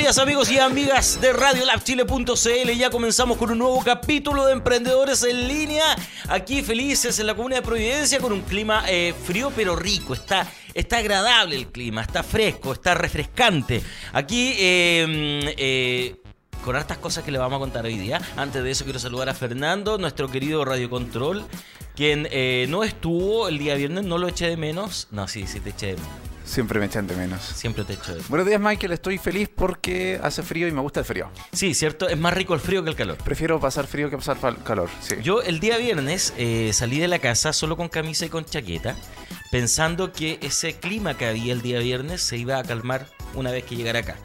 días amigos y amigas de RadioLabChile.cl Ya comenzamos con un nuevo capítulo de Emprendedores en Línea Aquí felices en la comuna de Providencia con un clima eh, frío pero rico Está, está agradable el clima, está fresco, está refrescante Aquí eh, eh, con hartas cosas que le vamos a contar hoy día. Antes de eso quiero saludar a Fernando, nuestro querido Radio Control, quien eh, no estuvo el día viernes, no lo eché de menos. No, sí, sí te eché de menos. Siempre me echan de menos. Siempre te echo de menos. Buenos días, Michael. Estoy feliz porque hace frío y me gusta el frío. Sí, cierto, es más rico el frío que el calor. Prefiero pasar frío que pasar calor. Sí. Yo el día viernes eh, salí de la casa solo con camisa y con chaqueta, pensando que ese clima que había el día viernes se iba a calmar una vez que llegara acá.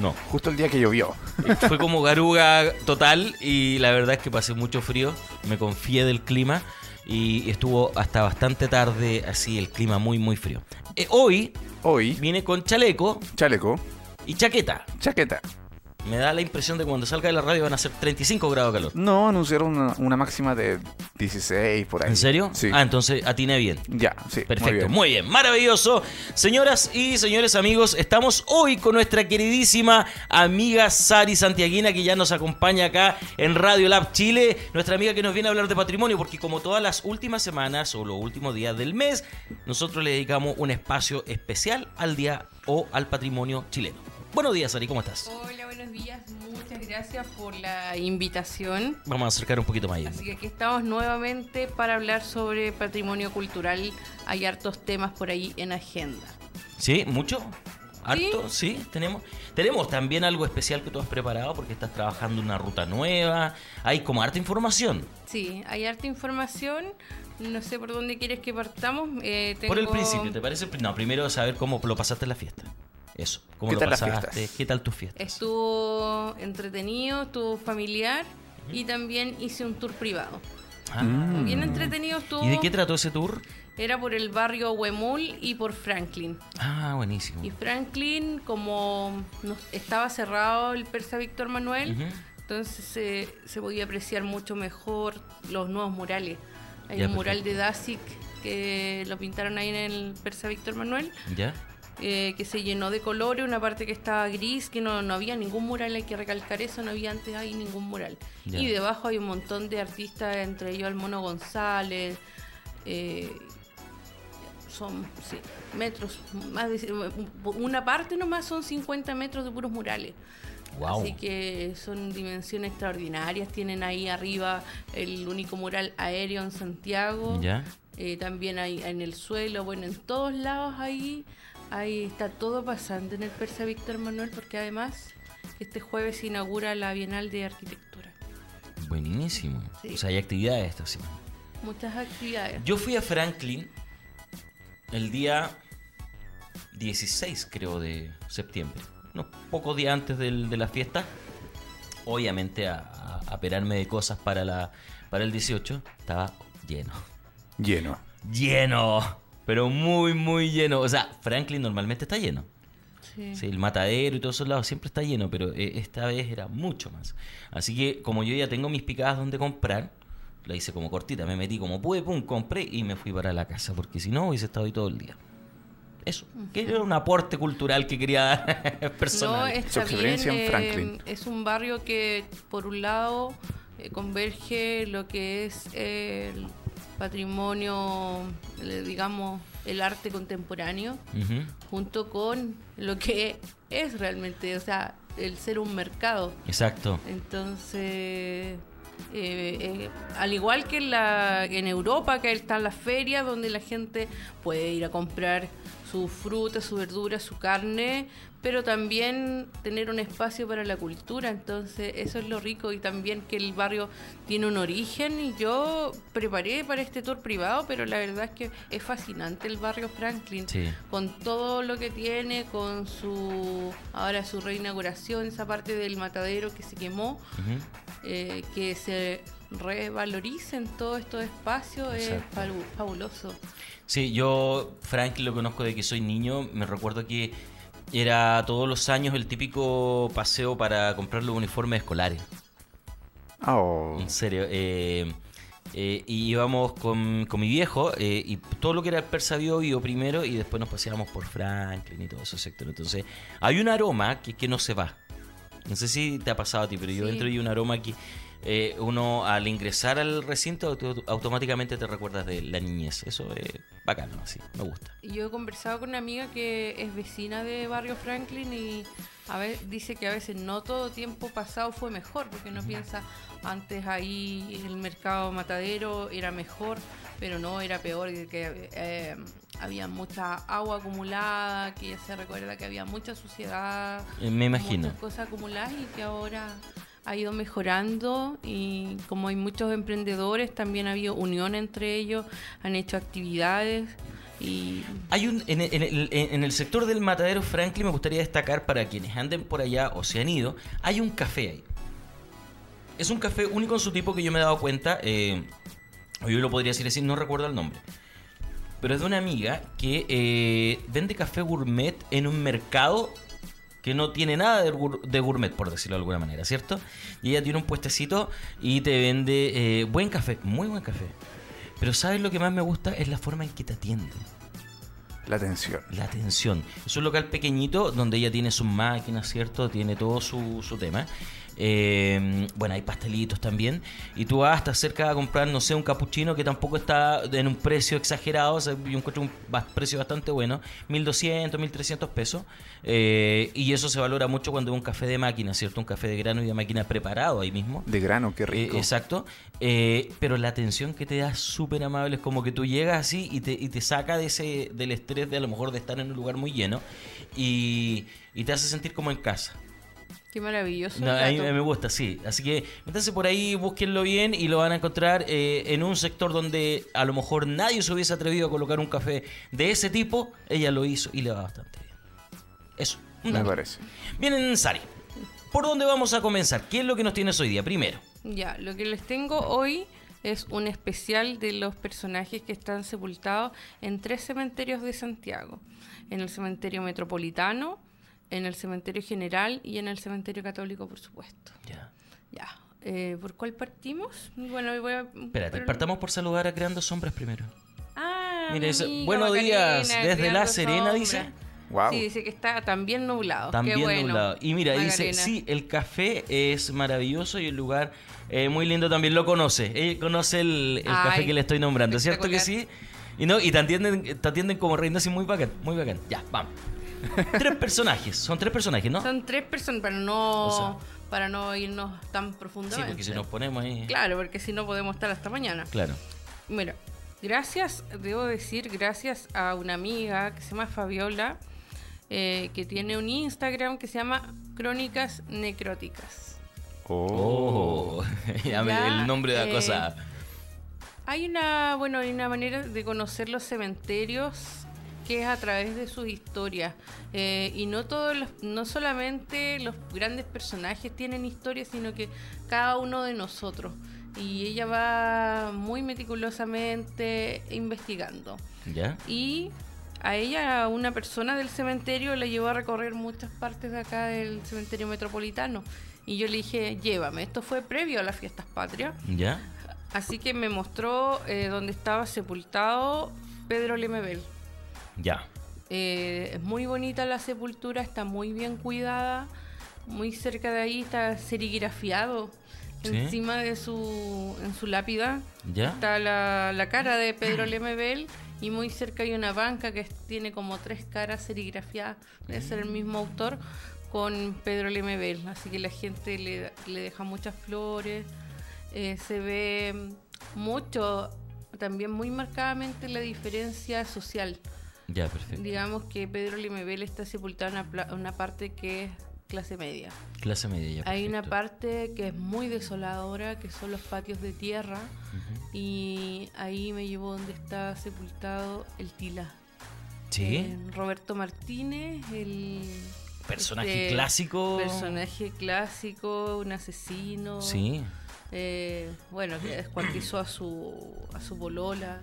No, Justo el día que llovió. Fue como garuga total y la verdad es que pasé mucho frío, me confié del clima y estuvo hasta bastante tarde así el clima muy muy frío. Eh, hoy Hoy, vine con chaleco chaleco, y chaqueta. chaqueta. Me da la impresión de que cuando salga de la radio van a ser 35 grados de calor. No, anunciaron una, una máxima de 16 por ahí. ¿En serio? Sí. Ah, entonces atiné bien. ya, sí. Perfecto, Muy bien. maravilloso. Señoras y señores amigos, estamos hoy con nuestra queridísima amiga Sari Santiaguina, que ya nos acompaña acá en Radio Lab Chile. Nuestra amiga que nos viene a hablar de patrimonio, porque como todas las últimas semanas o los últimos días del mes, nosotros le dedicamos un espacio especial al día o al patrimonio chileno. Buenos días, Sari, ¿cómo estás? Hola, buenos días. Muchas gracias por la invitación. Vamos a acercar un poquito más ahí. Así que aquí estamos nuevamente para hablar sobre patrimonio cultural. Hay hartos temas por ahí en agenda. ¿Sí? ¿Mucho? ¿Harto? ¿Sí? Tenemos, tenemos también algo especial que tú has preparado porque estás trabajando una ruta nueva. Hay como harta información. Sí, hay harta información. No sé por dónde quieres que partamos. Eh, Por el principio, ¿te parece? No, primero saber cómo lo pasaste en la fiesta. Eso. ¿Cómo ¿Qué lo tal las pasaste? fiestas? ¿Qué tal tus fiestas? Estuvo entretenido, estuvo familiar y también hice un tour privado. Ah. Bien entretenido estuvo. ¿Y de qué trató ese tour? Era por el barrio Huemul y por Franklin. Ah, buenísimo. Y Franklin, como no- estaba cerrado el Persa Víctor Manuel, entonces se, se podía apreciar mucho mejor los nuevos murales. Hay Ya, un mural perfecto. de Dacic que lo pintaron ahí en el Persa Víctor Manuel, ¿Ya? Eh, que se llenó de colores, una parte que estaba gris, que no, no había ningún mural, hay que recalcar eso, no había antes ahí ningún mural. Y debajo hay un montón de artistas, entre ellos el Mono González, eh, son sí, metros, más de, una parte nomás son 50 metros de puros murales. Wow. Así que son dimensiones extraordinarias. Tienen ahí arriba el único mural aéreo en Santiago. Eh, también hay en el suelo, bueno, en todos lados ahí, ahí está todo pasando en el Persa Víctor Manuel, porque además este jueves se inaugura la Bienal de Arquitectura. Buenísimo. Sí. O sea, hay actividades esta semana. Muchas actividades. Yo fui a Franklin el día 16, creo, de septiembre. Unos pocos días antes del- de la fiesta. Obviamente a, a, a perarme de cosas para, la, para el 18. Estaba lleno. Lleno. Lleno. Pero muy, muy lleno. O sea, Franklin normalmente está lleno. Sí. Sí, el matadero y todos esos lados siempre está lleno, pero eh, esta vez era mucho más. Así que como yo ya tengo mis picadas donde comprar, la hice como cortita, me metí como pude, pum, compré y me fui para la casa, porque si no hubiese estado ahí todo el día. Eso, que era un aporte cultural que quería dar No, personal. está Su bien, en Franklin. eh, es un barrio que, por un lado, eh, converge lo que es el patrimonio, eh, digamos, el arte contemporáneo, junto con lo que es realmente, o sea, el ser un mercado. Exacto. Entonces, eh, eh, al igual que en, la, en Europa, que están las ferias donde la gente puede ir a comprar su fruta, su verdura, su carne, pero también tener un espacio para la cultura. Entonces, eso es lo rico y también que el barrio tiene un origen. Y yo preparé para este tour privado, pero la verdad es que es fascinante el barrio Franklin, Sí. con todo lo que tiene, con su ahora su reinauguración, esa parte del matadero que se quemó, eh, que se revaloricen todos estos espacios es fabuloso. Sí, yo Franklin lo conozco de que soy niño. Me recuerdo que era todos los años el típico paseo para comprar los uniformes escolares. Oh, En serio. eh, eh, y íbamos con, con mi viejo eh, y todo lo que era el Persa Bio primero y después nos paseábamos por Franklin y todo esos sectores. Entonces, hay un aroma que, que no se va. No sé si te ha pasado a ti, pero yo entro y hay un aroma que eh, uno al ingresar al recinto auto- automáticamente te recuerdas de la niñez. Eso es bacano, así, me gusta. Yo he conversado con una amiga que es vecina de Barrio Franklin y a ver, dice que a veces no todo tiempo pasado fue mejor, porque no piensa antes ahí el mercado matadero era mejor, pero no era peor, que eh, había mucha agua acumulada, que ya se recuerda que había mucha suciedad, Eh, me imagino. muchas cosas acumuladas y que ahora ha ido mejorando y como hay muchos emprendedores, también ha habido unión entre ellos, han hecho actividades y Hay un en, el- en sector del matadero Franklin me gustaría destacar para quienes anden por allá o se han ido, hay un café ahí. Es un café único en su tipo que yo me he dado cuenta, eh, yo lo podría decir así, no recuerdo el nombre. Pero es de una amiga que eh, vende café gourmet en un mercado que no tiene nada de, gourmet, por decirlo de alguna manera, ¿cierto? Y ella tiene un puestecito y te vende eh, buen café, muy buen café. Pero ¿sabes lo que más me gusta? Es la forma en que te atiende. la atención. La atención. Es un local pequeñito donde ella tiene sus máquinas, ¿cierto? Tiene todo su, su tema. Eh, bueno, hay pastelitos también. Y tú vas hasta cerca a comprar, no sé, un capuchino que tampoco está en un precio exagerado. O sea, yo encuentro un precio bastante bueno. 1200, 1300 pesos. Eh, y eso se valora mucho cuando es un café de máquina, ¿cierto? Un café de grano y de máquina preparado ahí mismo. De grano, qué rico. Eh, exacto. Eh, pero la atención que te da es súper amable. Es como que tú llegas así y te, y te saca de ese, del estrés de a lo mejor de estar en un lugar muy lleno y, y te hace sentir como en casa. Qué maravilloso. No, a mí me gusta, sí. Así que métanse por ahí, búsquenlo bien y lo van a encontrar eh, en un sector donde a lo mejor nadie se hubiese atrevido a colocar un café de ese tipo. Ella lo hizo y le va bastante bien. Eso. me dato. parece. Bien, Sari. ¿Por dónde vamos a comenzar? ¿Qué es lo que nos tienes hoy día? Primero. Ya, lo que les tengo hoy es un especial de los personajes que están sepultados en tres cementerios de Santiago. En el cementerio metropolitano, en el cementerio general y en el cementerio católico, por supuesto. Ya. Ya, eh, ¿por cuál partimos? Bueno, voy a... Espérate, pero- partamos por saludar a Creando Sombras primero. Ah, Mira, buenos Macarena, días, desde Creando La Serena, Sombras. dice. Wow. Sí, dice que está también nublado. También Qué bueno. nublado. Y mira, dice, sí, el café es maravilloso y el lugar eh, muy lindo también lo conoce. Ella conoce el, el Ay, café que le estoy nombrando, ¿cierto que sí? Y no, y te atienden, te atienden como reina así muy bacán, muy bacán. Ya, vamos. Tres personajes, son tres personajes, ¿no? Son tres personas para no, O sea- para no irnos tan Sí, profundamente. porque si nos ponemos ahí. Claro, porque si no podemos estar hasta mañana. Claro. Mira, gracias, debo decir, gracias a una amiga que se llama Fabiola, eh, que tiene un Instagram que se llama Crónicas Necróticas. Oh. Oh, ya me- Ya, el nombre de la eh, cosa. Hay una, bueno, hay una manera de conocer los cementerios que es a través de sus historias. Eh, y no todos los, no solamente los grandes personajes tienen historias, sino que cada uno de nosotros. Y ella va muy meticulosamente investigando. ¿Ya? Y a ella, una persona del cementerio, la llevó a recorrer muchas partes de acá del cementerio metropolitano. Y yo le dije, llévame. Esto fue previo a las fiestas patrias. ¿Ya? Así que me mostró eh, donde estaba sepultado Pedro Lemebel. Ya. Eh, es muy bonita la sepultura, está muy bien cuidada. Muy cerca de ahí está serigrafiado. Sí. Encima de su, en su lápida ¿Ya? está la, la cara de Pedro Lemebel y muy cerca hay una banca que tiene como tres caras serigrafiadas, debe ser el mismo autor, con Pedro Lemebel. Así que la gente le, le deja muchas flores, eh, se ve mucho, también muy marcadamente la diferencia social. Ya, perfecto. Digamos que Pedro Limebel está sepultado en una, una parte que es clase media. Clase media, ya. Hay una parte que es muy desoladora, que son los patios de tierra, y ahí me llevó donde está sepultado el Tila. Sí. Eh, Roberto Martínez, el Personaje este, clásico. personaje clásico, un asesino. Sí. Eh, bueno, que descuartizó a su, a su polola.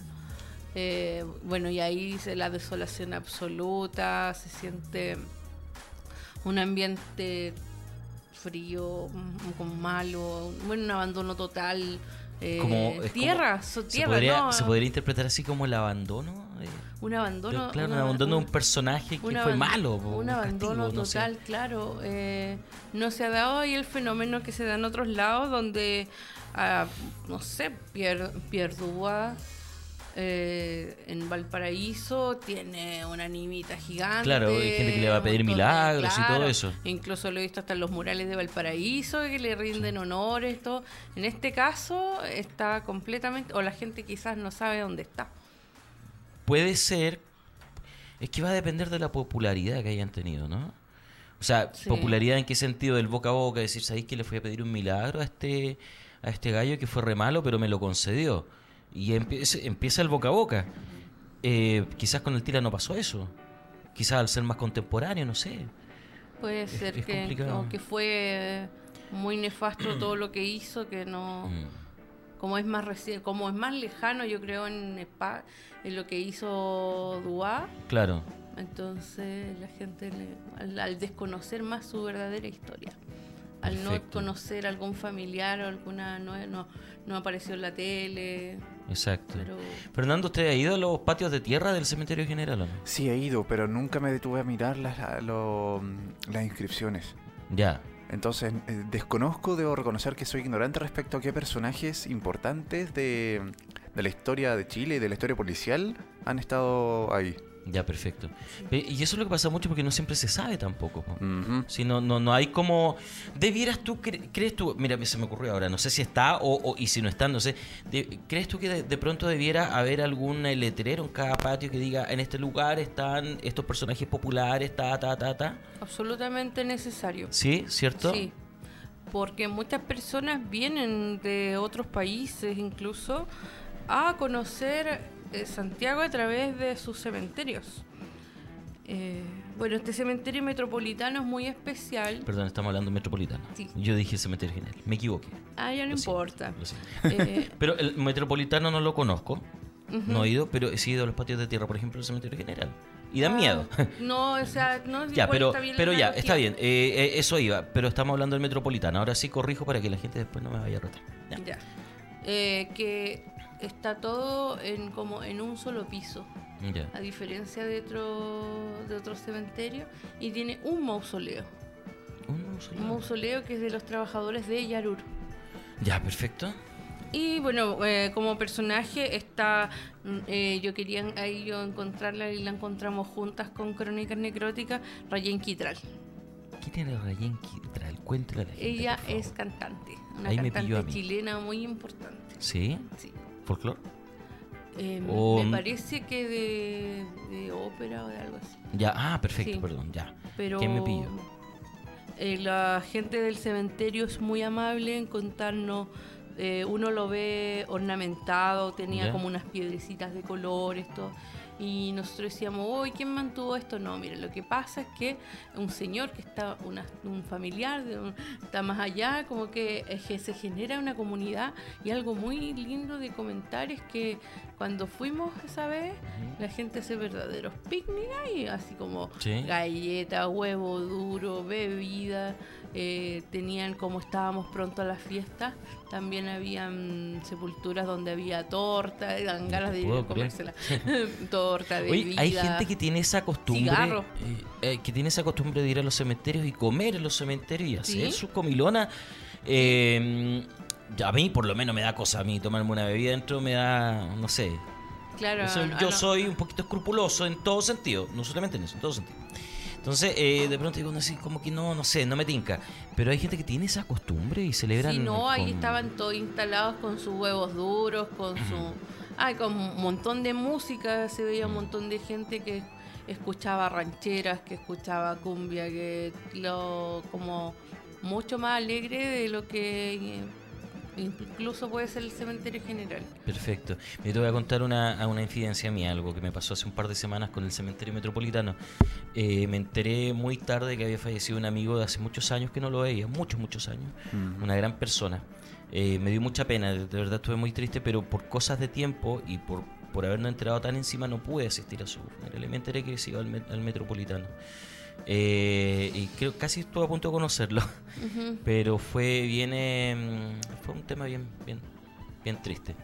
Eh, bueno, y ahí se la desolación absoluta, se siente un ambiente frío, mm, con malo, bueno, un abandono total. eh, Como, tierra, como- se, tierra, podría, ¿no? se podría interpretar así como el abandono. eh, un abandono. claro, un abandono de un- personaje que un fue malo. Un castigo, abandono no sé. total, claro. eh, no se ha dado ahí el fenómeno que se da en otros lados donde, ah, no sé, Dubois eh, en Valparaíso tiene una animita gigante. Claro, hay gente que le va a pedir de- milagros y todo eso. Incluso lo he visto hasta en los murales de Valparaíso que le rinden honores, todo. En este caso está completamente, o la gente quizás no sabe dónde está. Puede ser. Es que va a depender de la popularidad que hayan tenido, ¿no? O sea, Sí. popularidad en qué sentido, del boca a boca, decir, ¿sabéis que le fui a pedir un milagro a este, a este gallo que fue re malo, pero me lo concedió? Y empieza, empieza el boca a boca. Eh, quizás con el Tila no pasó eso. Quizás al ser más contemporáneo, no sé. Puede ser es que, complicado. como que fue muy nefasto todo lo que hizo, que no, Mm. como es más reci- como es más lejano, yo creo en, Spa- en lo que hizo Dua, Claro. entonces la gente le- al, al desconocer más su verdadera historia, al Perfecto. no conocer algún familiar o alguna no, no, no apareció en la tele, Exacto. pero Fernando, ¿usted ha ido a los patios de tierra del cementerio general o no? Sí, he ido, pero nunca me detuve a mirar las, la- lo- las inscripciones. Ya. Entonces, eh, desconozco, debo reconocer que soy ignorante respecto a qué personajes importantes de, de la historia de Chile y de la historia policial han estado ahí. Ya, perfecto. Y eso es lo que pasa mucho porque no siempre se sabe tampoco. po. Ujú. Si no, no, no hay como. ¿Debieras tú, cre- crees tú? Mira, se me ocurrió ahora, no sé si está o, o- y si no está, no sé. De- ¿Crees tú que de, de pronto debiera haber algún letrero en cada patio que diga en este lugar están estos personajes populares, ta, ta, ta, ta? absolutamente necesario. ¿Sí? ¿Cierto? Sí, porque muchas personas vienen de otros países incluso a conocer Santiago a través de sus cementerios. Eh, bueno, este cementerio metropolitano es muy especial. Perdón, estamos hablando metropolitano. Sí. Yo dije cementerio general. Me equivoqué. Ah, ya no Lo importa. siento. Eh, Pero el metropolitano no lo conozco. No he ido, pero sí he ido a los patios de tierra, por ejemplo, el cementerio general. Y dan Ah, miedo. No, o sea, no Ya, igual pero, está bien pero ya, está bien. eh, eh, eso iba. Pero estamos hablando del metropolitano. Ahora sí corrijo para que la gente después no me vaya a rotar. Ya. Ya. Eh, que está todo en como en un solo piso. A diferencia de otro de otros cementerios y tiene un mausoleo Un mausoleo. un mausoleo que es de los trabajadores de Yarur Ya, perfecto. y bueno eh, como personaje está mm, eh, yo quería ahí yo encontrarla y la encontramos juntas con Crónicas Necróticas Rayen Kitral ¿Qué tiene Rayen Kitral? La gente. ella es cantante una Ahí cantante chilena muy importante ¿Sí? sí ¿Folclor? Eh, O- me parece que de, de ópera o de algo así Ya, ah, perfecto, Sí. perdón, ya. pero ¿Quién me pilló? eh, la gente del cementerio es muy amable en contarnos eh, uno lo ve ornamentado tenía Ya. como unas piedrecitas de colores todo y nosotros decíamos uy quién mantuvo esto no mire lo que pasa es que un señor que está una- un familiar de un- está más allá como que, eh, que se genera una comunidad y algo muy lindo de comentar es que cuando fuimos esa vez la gente hace verdaderos picnic y así como Sí. galleta, huevo duro, bebida. eh, tenían, como estábamos pronto a la fiesta, también habían sepulturas donde había torta, dan ganas de ir a comérsela. torta, bebida. Oye, hay gente que tiene esa costumbre. Cigarro. eh, eh, que tiene esa costumbre de ir a los cementerios y comer en los cementerios y hacer ¿Sí? su comilona. Eh, ya a mí, por lo menos, me da cosa. A mí tomarme una bebida dentro me da. No sé. Claro, Yo soy, yo no. soy un poquito escrupuloso en todo sentido, no solamente en eso, en todo sentido. Entonces, eh, de pronto digo, no sé, como que no, no sé, no me tinca. Pero hay gente que tiene esa costumbre y celebran. Sí, no, ahí con- estaban todos instalados con sus huevos duros, con su... Ay, con un montón de música, se veía un montón de gente que escuchaba rancheras, que escuchaba cumbia, que lo como mucho más alegre de lo que eh, incluso puede ser el cementerio general. Perfecto. Yo te voy a contar una, a una incidencia mía, algo que me pasó hace un par de semanas con el cementerio metropolitano. Eh, me enteré muy tarde que había fallecido un amigo de hace muchos años que no lo veía, muchos, muchos años. Mm. Una gran persona. Eh, me dio mucha pena, de de verdad estuve muy triste, pero por cosas de tiempo y por, por habernos enterado tan encima no pude asistir a su funeral. Me enteré que se iba al, met- al metropolitano. Eh, y creo casi estuve a punto de conocerlo, pero fue bien, eh, fue un tema bien, bien, bien triste.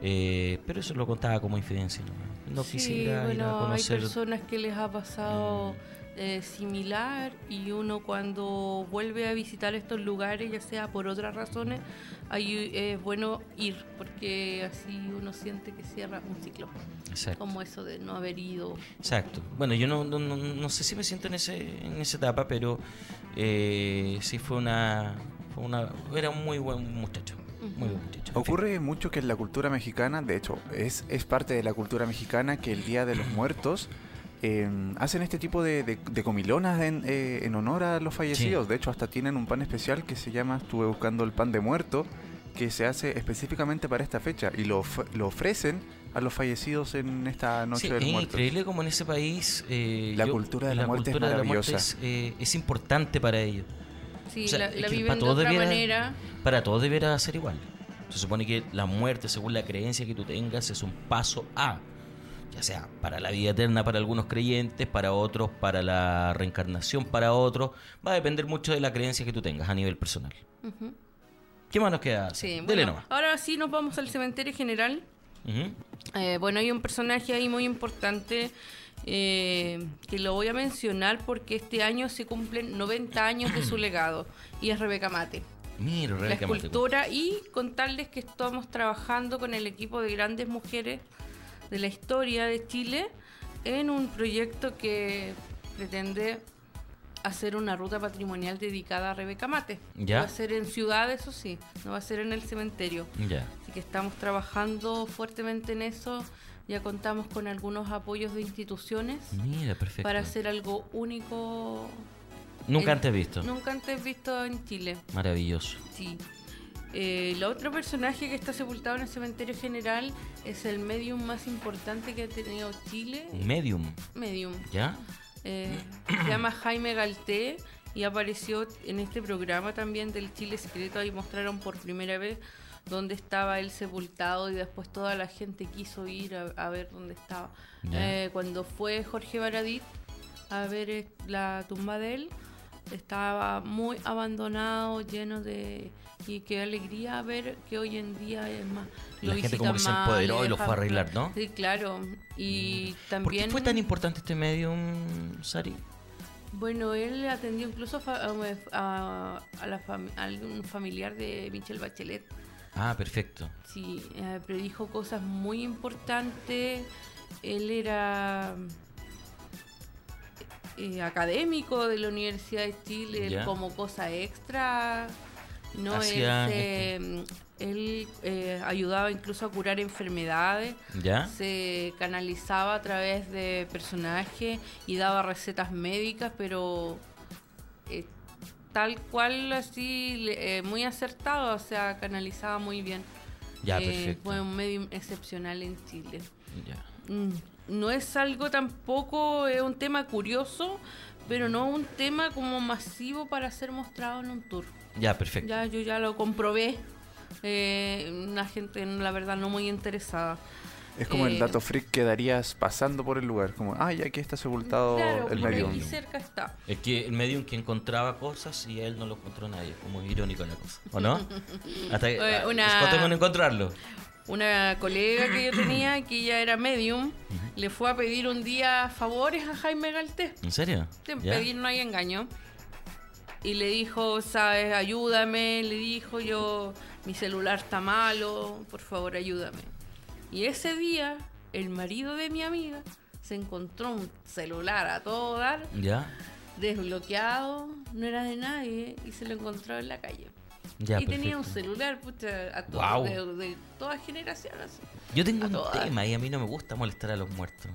Eh, pero eso lo contaba como infidencia. No, no Sí, quisiera ir a bueno, conocer. hay personas que les ha pasado eh, similar y uno cuando vuelve a visitar estos lugares, ya sea por otras razones, ahí es bueno ir porque así uno siente que cierra un ciclo, Exacto. como eso de no haber ido. Exacto. Bueno, yo no, no, no, no sé si me siento en, ese, en esa etapa, pero eh, sí fue una, fue una... Era un muy buen muchacho. Muy buen muchacho. En fin. Ocurre mucho que en la cultura mexicana, de hecho, es, es parte de la cultura mexicana que el Día de los Muertos eh, hacen este tipo de, de- de comilonas en, eh, en honor a los fallecidos. De hecho, hasta tienen un pan especial que se llama, estuve buscando el pan de muerto, que se hace específicamente para esta fecha y lo, of- lo ofrecen a los fallecidos en esta Noche Sí, de los es increíble como en ese país eh, La cultura de la muerte es la maravillosa. es, eh, es importante para ellos. Sí, O sea, la, la viven para de todos otra debiera- manera. Para todos deberá ser igual. Se supone que la muerte, según la creencia que tú tengas, es un paso a, ya sea para la vida eterna para algunos creyentes, para otros, para la reencarnación, para otros. Va a depender mucho de la creencia que tú tengas a nivel personal. ¿Qué más nos queda? Sí, Dele bueno, nomás. ahora sí nos vamos al cementerio general. Eh, bueno, hay un personaje ahí muy importante eh, que lo voy a mencionar porque este año se cumplen 90 años de su legado y es Rebeca Mate. Mira, La Rebeca Mate. escultura y contarles que estamos trabajando con el equipo de grandes mujeres de la historia de Chile en un proyecto que pretende hacer una ruta patrimonial dedicada a Rebeca Mate. Ya. Va a ser en ciudad, eso sí, no va a ser en el cementerio. Ya. Así que estamos trabajando fuertemente en eso. Ya contamos con algunos apoyos de instituciones Mira, perfecto. para hacer algo único. Nunca en- antes visto. Nunca antes visto en Chile. Maravilloso. Sí. Eh, el otro personaje que está sepultado en el cementerio general es el medium más importante que ha tenido Chile. Medium. Medium. ¿Ya? Eh, se llama Jaime Galté y apareció en este programa también del Chile Secreto. Ahí mostraron por primera vez dónde estaba él sepultado y después toda la gente quiso ir a, a ver dónde estaba. Eh, cuando fue Jorge Baradit a ver eh, la tumba de él, estaba muy abandonado, lleno de... Y qué alegría ver que hoy en día es más... La gente como que se empoderó y lo fue a arreglar, ¿no? Sí, claro. Y ¿Por también... qué fue tan importante este medium, Sari? Bueno, él atendió incluso a, a- a la fam- a algún familiar de Michelle Bachelet. Ah, perfecto. Sí, eh, predijo cosas muy importantes. Él era eh, académico de la Universidad de Chile, como cosa extra. No, se- él eh, ayudaba incluso a curar enfermedades ¿Ya? se canalizaba a través de personajes y daba recetas médicas, pero eh, tal cual así, eh, muy acertado, o sea, canalizaba muy bien. Ya, Eh, perfecto. Fue un medio excepcional en Chile. Ya. Mm, No es algo tampoco, es un tema curioso, pero no un tema como masivo para ser mostrado en un tour. Ya, perfecto. Ya, yo ya lo comprobé. Eh, una gente, la verdad, no muy interesada. Es como el Eh, dato freak que darías pasando por el lugar. Como, ah, ya aquí está sepultado Claro, el medium. aquí cerca está. Es que el medium que encontraba cosas y él no lo encontró nadie. Como irónico la cosa. ¿O no? Hasta que. Ah, una- encontrarlo. Una colega que yo tenía, que ella era medium, le fue a pedir un día favores a Jaime Galté. ¿En serio? ¿Ya? pedir no hay engaño. Y le dijo, sabes, ayúdame, le dijo yo, mi celular está malo, por favor ayúdame. Y ese día, el marido de mi amiga se encontró un celular a todo dar, ¿Ya? desbloqueado, no era de nadie, y se lo encontró en la calle. Ya, y tenía un celular, pucha, a to- Guau. de, de todas generaciones. Yo tengo a un todas. tema y a mí no me gusta molestar a los muertos.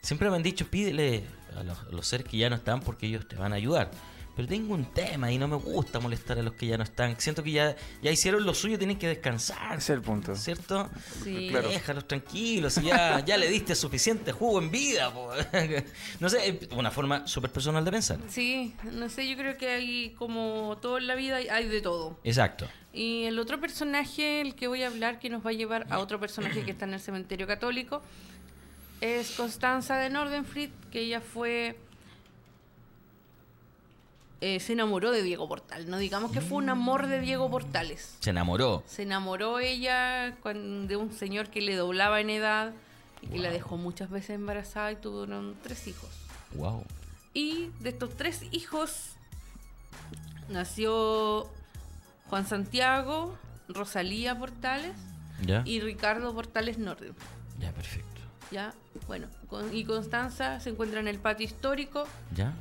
Siempre me han dicho, pídele a los, a los seres que ya no están porque ellos te van a ayudar. Pero tengo un tema y no me gusta molestar a los que ya no están. Siento que ya, ya hicieron lo suyo, tienen que descansar. Ese es el punto. ¿Cierto? Sí. Claro. Déjalos tranquilos, ya, ya le diste suficiente jugo en vida. po. No sé, es una forma súper personal de pensar. Sí, no sé, yo creo que hay como todo en la vida hay- hay de todo. Exacto. Y el otro personaje, el que voy a hablar, que nos va a llevar a otro personaje que está en el cementerio católico, es Constanza de Nordenfried, que ella fue... eh, se enamoró de Diego Portal, no digamos que fue un amor de Diego Portales. Se enamoró. Se enamoró ella de un señor que le doblaba en edad y que la dejó muchas veces embarazada y tuvieron tres hijos. Wow. Y de estos tres hijos nació Juan Santiago, Rosalía Portales ¿Ya? y Ricardo Portales Norden. Ya, perfecto. Ya, bueno, con- y Constanza se encuentra en el patio histórico, ¿Ya?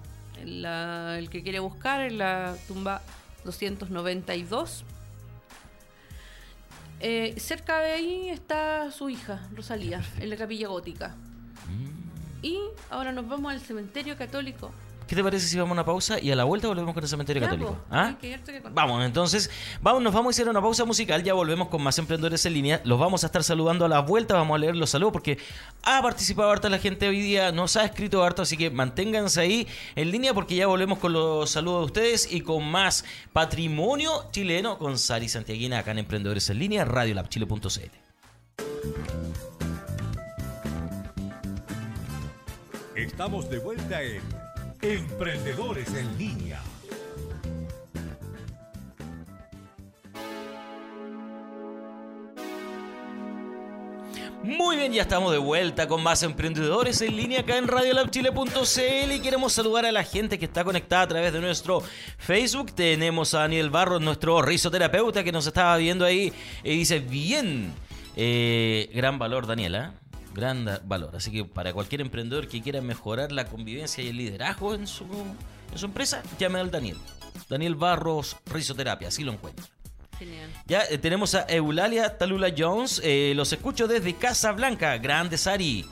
La- el que quiere buscar, en la tumba 292. Eh, cerca de ahí está su hija, Rosalía, en la capilla gótica. Mm. Y ahora nos vamos al cementerio católico. ¿Qué te parece si vamos a una pausa y a la vuelta volvemos con el cementerio Ya, católico? ¿Ah? Que. Vamos, entonces, vamos, nos vamos a hacer una pausa musical, ya volvemos con más emprendedores en línea, los vamos a estar saludando a la vuelta, vamos a leer los saludos porque ha participado harta la gente hoy día, nos ha escrito harto, así que manténganse ahí en línea porque ya volvemos con los saludos de ustedes y con más patrimonio chileno con Sari Santiaguina acá en Emprendedores en línea, radiolabchile.cl. Estamos de vuelta en Emprendedores en Línea. Muy bien, ya estamos de vuelta con más emprendedores en línea acá en radiolabchile.cl y queremos saludar a la gente que está conectada a través de nuestro Facebook. Tenemos a Daniel Barros, nuestro risoterapeuta que nos estaba viendo ahí y dice, bien, eh, gran valor Daniela, gran valor. Así que para cualquier emprendedor que quiera mejorar la convivencia y el liderazgo en su, en su empresa, llame al Daniel. Daniel Barros, risoterapia, así lo encuentra. Genial. Ya eh, tenemos a Eulalia Talula Jones. eh, los escucho desde Casablanca. Grande Sari.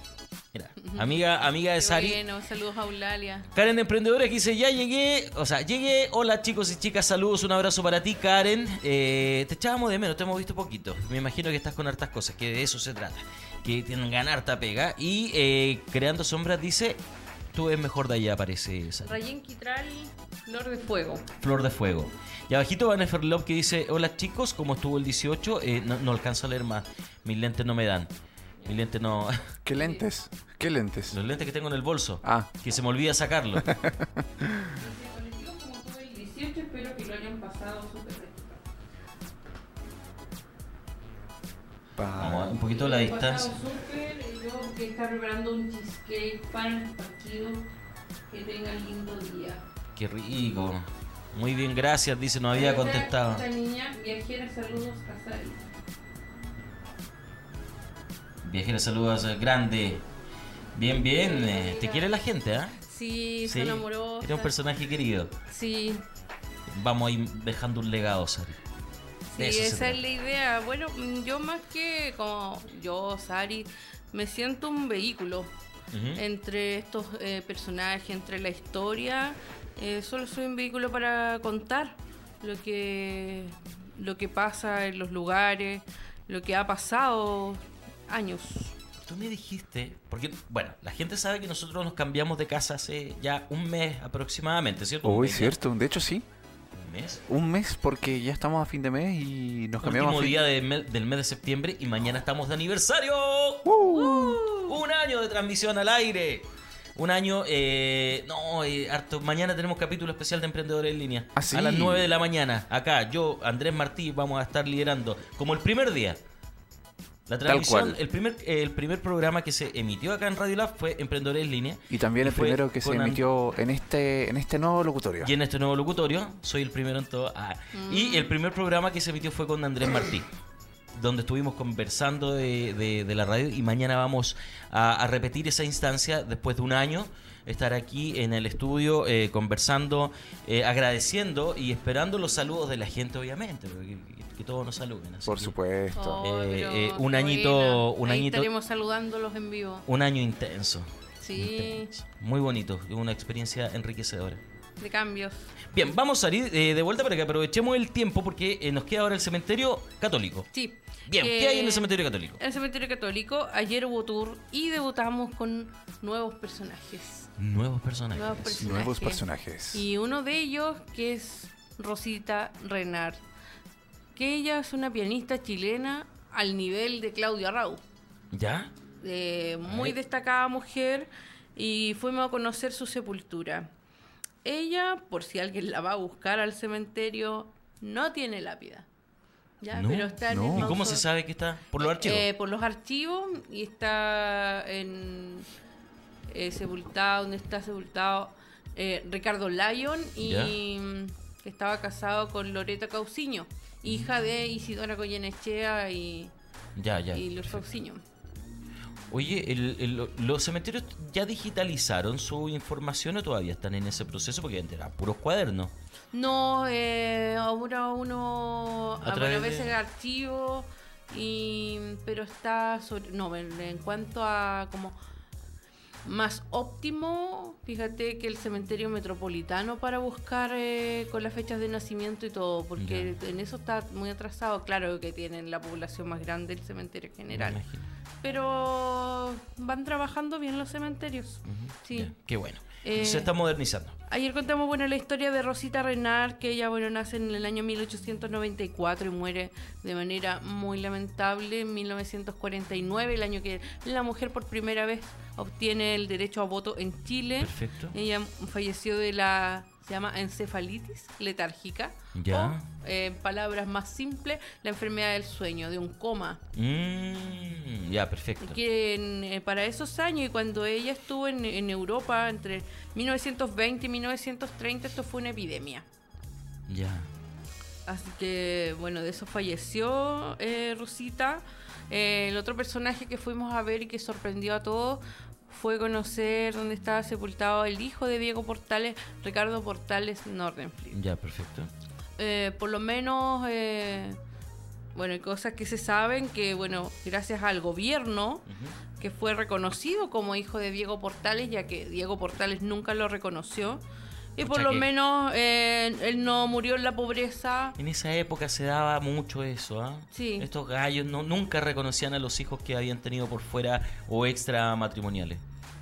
Mira, amiga, amiga de Qué Sari. bueno, saludos a Eulalia. Karen Emprendedora que dice, ya llegué, o sea, llegué, hola chicos y chicas, saludos, un abrazo para ti Karen, Eh, te echábamos de menos, te hemos visto poquito, me imagino que estás con hartas cosas, que de eso se trata, que tienen ganar harta pega, y eh, Creando Sombras dice, tú es mejor de allá, parece Sari. Rayen Quitral, Flor de Fuego. Flor de Fuego. Y abajito va Love que dice, hola chicos, ¿cómo estuvo el 18? Eh, no, no alcanzo a leer más, mis lentes no me dan. Mis lentes no... ¿Qué lentes? ¿Qué lentes? Los lentes que tengo en el bolso. Ah. Que se me olvida sacarlo. Como el 18, espero que lo hayan pasado súper Vamos, un poquito la distancia. súper, yo que está preparando un cheesecake para el partido. Que tengan lindo día. Qué rico. Muy bien, gracias, dice, no había Esta- contestado. Esta niña viajera, saludos a Sari. Viajera, saludos, eh, grande. Bien, bien. eh, ¿Te quiere la gente, ah? Sí, son amorosas. Eres un personaje querido. Sí, Vamos a ir dejando un legado, Sari. Sí, esa es la idea. Bueno, mm, yo más que como yo, Sari, me siento un vehículo entre estos eh, personajes, entre la historia. Eh, solo soy un vehículo para contar lo que, lo que pasa en los lugares, lo que ha pasado años. Tú me dijiste, porque, bueno, la gente sabe que nosotros nos cambiamos de casa hace ya un mes aproximadamente, ¿cierto? Uy, cierto. De hecho, sí. Un mes. Un mes porque ya estamos a fin de mes y nos cambiamos Último día de me- del mes de septiembre y mañana estamos de aniversario. Un año de transmisión al aire. Un año, eh, no, eh, harto. Mañana tenemos capítulo especial de Emprendedores en Línea. Ah, sí. A las 9 de la mañana. Acá, yo, Andrés Martí, vamos a estar liderando. Como el primer día. La Tal transmisión, cual. el primer, el primer programa que se emitió acá en Radio Lab fue Emprendedores en Línea. Y también el primero que se emitió en este en este nuevo locutorio. y en este nuevo locutorio, soy el primero en todo. Ah, Y el primer programa que se emitió fue con Andrés Martí, donde estuvimos conversando de, de- de la radio y mañana vamos a, a repetir esa instancia después de un año. Estar aquí en el estudio eh, conversando, eh, agradeciendo y esperando los saludos de la gente, obviamente, porque- que, que todos nos saluden. así Por que supuesto. Oh, Eh, eh, un añito- un Ahí añito- estaremos saludándolos en vivo. Un año intenso. Sí. Muy bonito, una experiencia enriquecedora. de cambios. Bien, vamos a salir eh, de vuelta para que aprovechemos el tiempo porque eh, nos queda ahora el cementerio católico. Sí. Bien, Eh, ¿qué hay en el cementerio católico? En el cementerio católico, ayer hubo tour y debutamos con nuevos personajes. Nuevos personajes. Nuevos personajes. Nuevos personajes. Y uno de ellos que es Rosita Renard, que ella es una pianista chilena al nivel de Claudia Rau. ¿Ya? eh, muy destacada mujer y fuimos a conocer su sepultura. Ella, por si alguien la va a buscar al cementerio, no tiene lápida. ¿ya? No, Pero está en no. ¿Y cómo se sabe que está? ¿Por los archivos? eh, por los archivos y está en eh, sepultado, donde está sepultado eh, Ricardo Lyon y mm, que estaba casado con Loreta Cauciño, hija de Isidora Goyenechea y, ya, ya. y Luz. Cauciño. Oye, el- el- los cementerios ya digitalizaron su información o todavía están en ese proceso porque eran puros cuadernos. No, eh, ahora uno A veces de- archivo y pero está sobre no en, en cuanto a como más óptimo fíjate que el cementerio metropolitano para buscar eh, con las fechas de nacimiento y todo porque en eso está muy atrasado. Claro que tienen la población más grande el cementerio Me general pero van trabajando bien los cementerios. Sí. Ya, Qué bueno. Eh, Se está modernizando. Ayer contamos bueno la historia de Rosita Renard, que ella bueno nace en el año 1894 y muere de manera muy lamentable en 1949, el año que la mujer por primera vez obtiene el derecho a voto en Chile. Perfecto. Ella falleció de la se llama encefalitis letárgica. Ya. O, eh, en palabras más simples, la enfermedad del sueño, de un coma. Mm, ya, perfecto. Que en- eh, para esos años y cuando ella estuvo en, en Europa entre 1920 y 1930 esto fue una epidemia. Ya. Así que bueno, de eso falleció eh, Rosita. Eh, el otro personaje que fuimos a ver y que sorprendió a todos fue conocer dónde estaba sepultado el hijo de Diego Portales, Ricardo Portales Nordenfleet. Ya, perfecto. Eh, por lo menos, eh, bueno, hay cosas que se saben que, bueno, gracias al gobierno, que fue reconocido como hijo de Diego Portales, ya que Diego Portales nunca lo reconoció. Y por lo que- menos eh, él no murió en la pobreza. En esa época se daba mucho eso, ¿ah? Sí. Estos gallos no, nunca reconocían a los hijos que habían tenido por fuera o extra matrimoniales.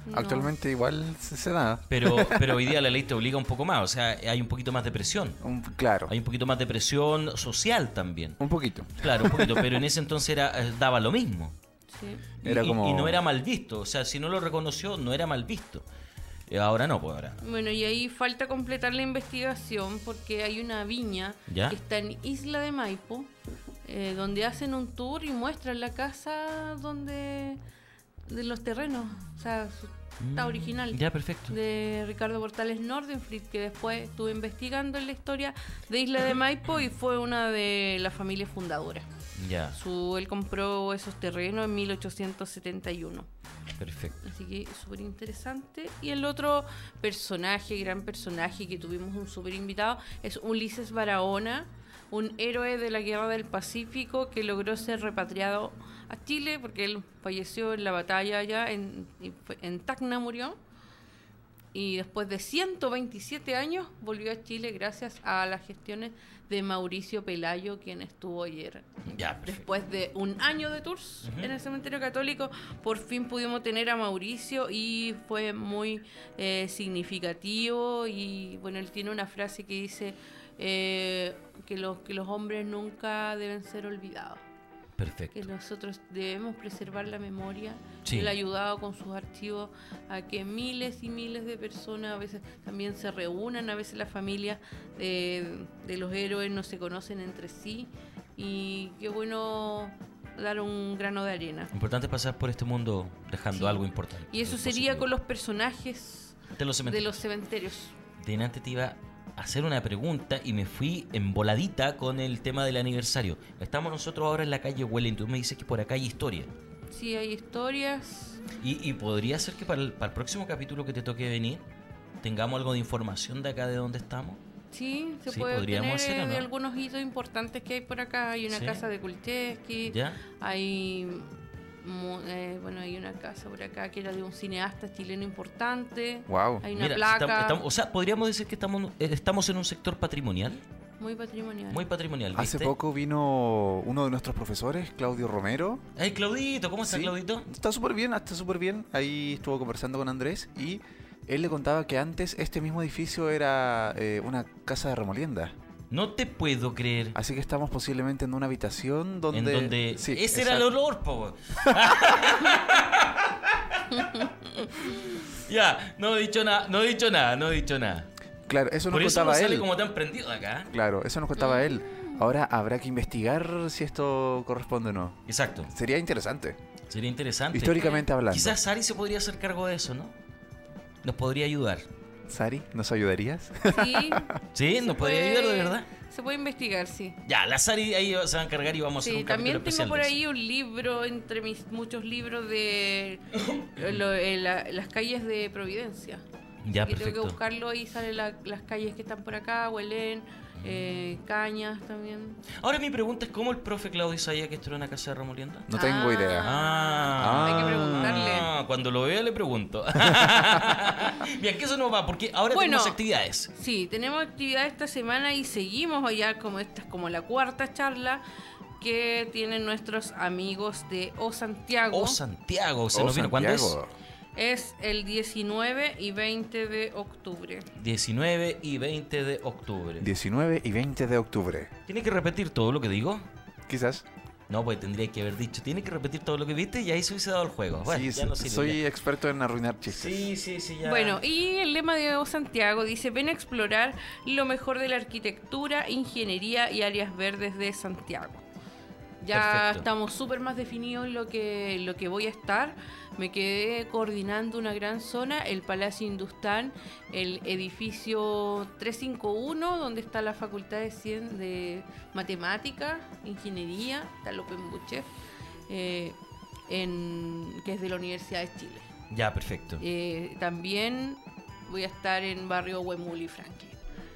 No. Actualmente igual se, se da. Pero, pero hoy día la ley te obliga un poco más, o sea, hay un poquito más de presión. Un- claro, Hay un poquito más de presión social también. un poquito. Claro, un poquito, pero en ese entonces era, eh, daba lo mismo. Sí. Era y, como- y no era mal visto, o sea, si no lo reconoció, no era mal visto. Ahora no, pues ahora. Bueno, y ahí falta completar la investigación porque hay una viña ¿Ya? que está en Isla de Maipo, eh, donde hacen un tour y muestran la casa donde de los terrenos, o sea, está Mm, original. Ya, perfecto. de Ricardo Portales Nordenfleet, que después estuve investigando en la historia de Isla de Maipo y fue una de las familias fundadoras. Ya, Su, él compró esos terrenos en 1871. perfecto. Así que súper interesante. Y el otro personaje, gran personaje que tuvimos un súper invitado, es Ulises Barahona, un héroe de la Guerra del Pacífico que logró ser repatriado a Chile porque él falleció en la batalla allá, en, en Tacna murió. Y después de 127 años volvió a Chile gracias a las gestiones de Mauricio Pelayo, quien estuvo ayer Ya. Después de un año de tours en el cementerio católico, por fin pudimos tener a Mauricio y fue muy eh, significativo. Y bueno, él tiene una frase que dice eh, que, los, que los hombres nunca deben ser olvidados, que Perfecto. nosotros debemos preservar la memoria. Sí. Él ha ayudado con sus archivos a que miles y miles de personas a veces también se reúnan, a veces las familias de, de los héroes no se conocen entre sí y qué bueno dar un grano de arena. Importante pasar por este mundo dejando Sí. algo importante. Y eso sería con los personajes De los de cementerios. los cementerios. A hacer una pregunta y me fui en voladita con el tema del aniversario. Estamos nosotros ahora en la calle Wellington. Tú me dices que por acá hay historia. Sí, hay historias. Y, y podría ser que para el, para el próximo capítulo que te toque venir tengamos algo de información de acá de donde estamos. Sí, se Sí, puede podríamos obtener hacer, ¿o eh, no? algunos hitos importantes que hay por acá. Hay una Sí. casa de Kulcheski, ¿Ya? hay mu- eh, bueno, hay una casa por acá que era de un cineasta chileno importante. Wow. Hay una Mira, placa estamos- o sea, podríamos decir que estamos, eh, estamos en un sector patrimonial. muy patrimonial. Muy patrimonial. Hace poco vino uno de nuestros profesores, Claudio Romero. Ay, Claudito, ¿cómo está Sí. Claudito? Está súper bien, está súper bien. Ahí estuvo conversando con Andrés y él le contaba que antes este mismo edificio era eh, una casa de remolienda. No te puedo creer. Así que estamos posiblemente en una habitación donde... en donde Sí, ese era el olor, po. ya, no he dicho nada, no he dicho nada, no he dicho nada. Claro, eso nos Por eso no contaba sale él. como tan prendido acá. Claro, eso nos contaba él. Ahora habrá que investigar si esto corresponde o no. Exacto. Sería interesante. Sería interesante. Históricamente hablando. Quizás Sari se podría hacer cargo de eso, ¿no? Nos podría ayudar. Sari, ¿nos ayudarías? Sí, ¿Sí? se ¿Nos podría puede- ayudar de verdad? Se puede investigar, sí. Ya, la Sari ahí se va a encargar y vamos a hacer Sí, un también tengo especial por ahí un libro, entre mis muchos libros de lo- eh, la- las calles de Providencia. Ya, que tengo que perfecto. buscarlo y salen la- las calles que están por acá, Huelén, eh, Cañas también. Ahora mi pregunta es, ¿cómo el profe Claudio sabía que esto era una casa de remolienda? No tengo Ah. idea. Ah, Hay que preguntarle. Ah, Cuando lo vea le pregunto. Bien, que eso no va, porque ahora Bueno. tenemos actividades. Sí, tenemos actividad esta semana y seguimos allá como esta es como la cuarta charla que tienen nuestros amigos de O Santiago. Oh, Santiago, se Oh, nos vino. ¿Cuándo es? Es el 19 y 20 de octubre. 19 y 20 de octubre. 19 y 20 de octubre. ¿Tiene que repetir todo lo que digo? Quizás. No, pues tendría que haber dicho, tiene que repetir todo lo que viste y ahí se hubiese dado el juego. Bueno, sí, ya no sirve, soy ya. experto en arruinar chistes. Sí, sí, sí, ya. Bueno, y el lema de Santiago dice, ven a explorar lo mejor de la arquitectura, ingeniería y áreas verdes de Santiago. Ya Perfecto. estamos súper más definidos en lo que, lo que voy a estar. Me quedé coordinando una gran zona, el Palacio Industán, el edificio 351, donde está la Facultad de, Cien- de Matemática, Ingeniería, está López Buche, eh, en, que es de la Universidad de Chile. Ya, perfecto. Eh, también voy a estar en barrio Huemul y Franklin.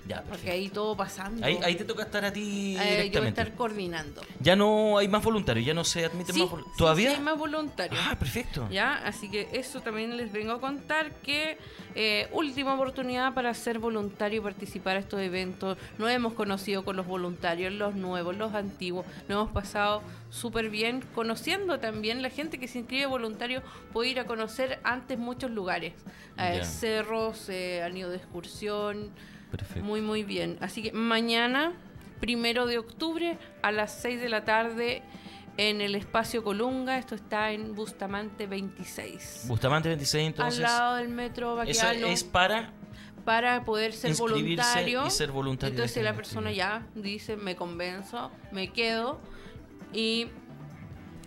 Ya, Porque ahí todo pasando. Ahí, ahí te toca estar a ti Eh, yo voy a directamente. estar coordinando. Ya no hay más voluntarios, ya no se admiten Sí, más voluntarios. ¿Todavía? sí hay más voluntarios. Ah, perfecto. ¿Ya? Así que eso también les vengo a contar que eh, última oportunidad para ser voluntario y participar a estos eventos. Nos hemos conocido con los voluntarios, los nuevos, los antiguos. Nos hemos pasado súper bien conociendo también la gente que se inscribe voluntario puede ir a conocer antes muchos lugares. Eh, cerros, eh, han ido de excursión. Perfecto. Muy, muy bien. Así que mañana, primero de octubre, a las 6 de la tarde, en el espacio Colunga. Esto está en Bustamante 26. Bustamante 26, entonces. al lado del metro Eso es para. para poder ser voluntario. y ser voluntario Entonces la persona ya dice, me convenzo, me quedo. Y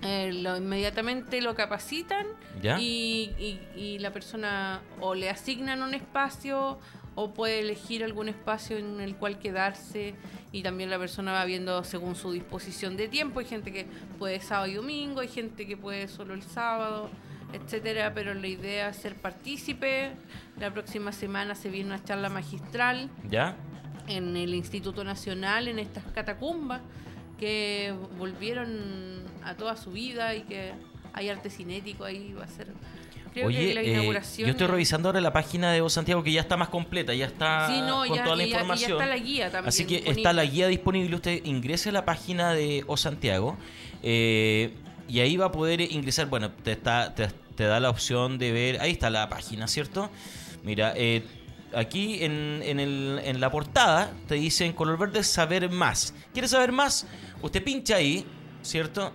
eh, lo, inmediatamente lo capacitan ¿Ya? y, y- y la persona o le asignan un espacio o puede elegir algún espacio en el cual quedarse y también la persona va viendo según su disposición de tiempo. Hay gente que puede sábado y domingo, hay gente que puede solo el sábado, etcétera, pero la idea es ser partícipe. La próxima semana se viene una charla magistral ¿Ya? en el Instituto Nacional, en estas catacumbas que volvieron a toda su vida y que hay arte cinético ahí, va a ser... Creo Oye, que la eh, inauguración... yo estoy revisando ahora la página de O Santiago que ya está más completa, ya está Sí, no, con ya, toda la ya- y ya información. está la guía también. Así que disponible. está la guía disponible. Usted ingrese a la página de O Santiago eh, y ahí va a poder ingresar. Bueno, te, está, te, te da la opción de ver. Ahí está la página, ¿cierto? Mira, eh, aquí en, en, el- en la portada te dice en color verde saber más. ¿Quiere saber más? Usted pincha ahí, ¿cierto?